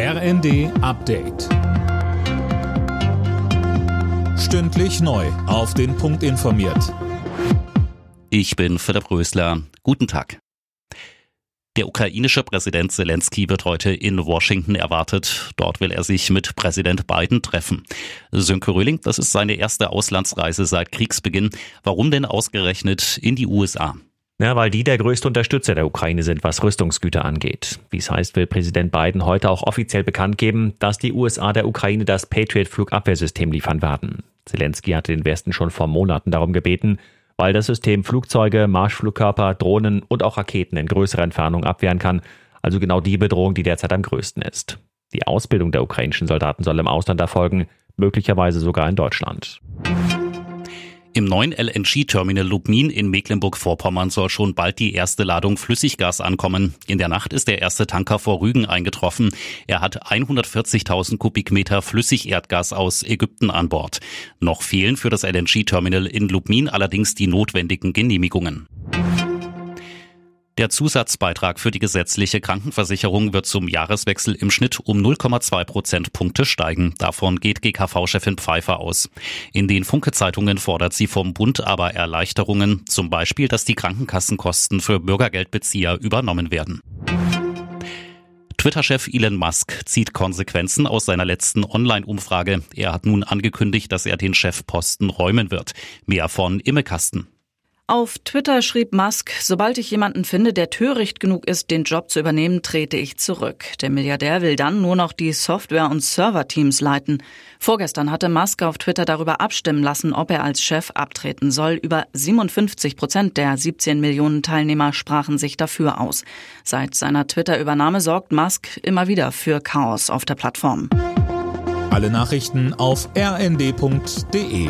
RND Update. Stündlich neu. Auf den Punkt informiert. Ich bin Philipp Rösler. Guten Tag. Der ukrainische Präsident Zelensky wird heute in Washington erwartet. Dort will er sich mit Präsident Biden treffen. Sönke Röhling, das ist seine erste Auslandsreise seit Kriegsbeginn. Warum denn ausgerechnet in die USA? Ja, weil die der größte Unterstützer der Ukraine sind, was Rüstungsgüter angeht. Wie es heißt, will Präsident Biden heute auch offiziell bekannt geben, dass die USA der Ukraine das Patriot-Flugabwehrsystem liefern werden. Zelensky hatte den Westen schon vor Monaten darum gebeten, weil das System Flugzeuge, Marschflugkörper, Drohnen und auch Raketen in größerer Entfernung abwehren kann, also genau die Bedrohung, die derzeit am größten ist. Die Ausbildung der ukrainischen Soldaten soll im Ausland erfolgen, möglicherweise sogar in Deutschland. Im neuen LNG-Terminal Lubmin in Mecklenburg-Vorpommern soll schon bald die erste Ladung Flüssiggas ankommen. In der Nacht ist der erste Tanker vor Rügen eingetroffen. Er hat 140.000 Kubikmeter Flüssigerdgas aus Ägypten an Bord. Noch fehlen für das LNG-Terminal in Lubmin allerdings die notwendigen Genehmigungen. Der Zusatzbeitrag für die gesetzliche Krankenversicherung wird zum Jahreswechsel im Schnitt um 0,2 Prozentpunkte steigen. Davon geht GKV-Chefin Pfeiffer aus. In den Funke-Zeitungen fordert sie vom Bund aber Erleichterungen, zum Beispiel, dass die Krankenkassenkosten für Bürgergeldbezieher übernommen werden. Twitter-Chef Elon Musk zieht Konsequenzen aus seiner letzten Online-Umfrage. Er hat nun angekündigt, dass er den Chefposten räumen wird. Mehr von Imme Kasten. Auf Twitter schrieb Musk, sobald ich jemanden finde, der töricht genug ist, den Job zu übernehmen, trete ich zurück. Der Milliardär will dann nur noch die Software- und Serverteams leiten. Vorgestern hatte Musk auf Twitter darüber abstimmen lassen, ob er als Chef abtreten soll. Über 57 Prozent der 17 Millionen Teilnehmer sprachen sich dafür aus. Seit seiner Twitter-Übernahme sorgt Musk immer wieder für Chaos auf der Plattform. Alle Nachrichten auf rnd.de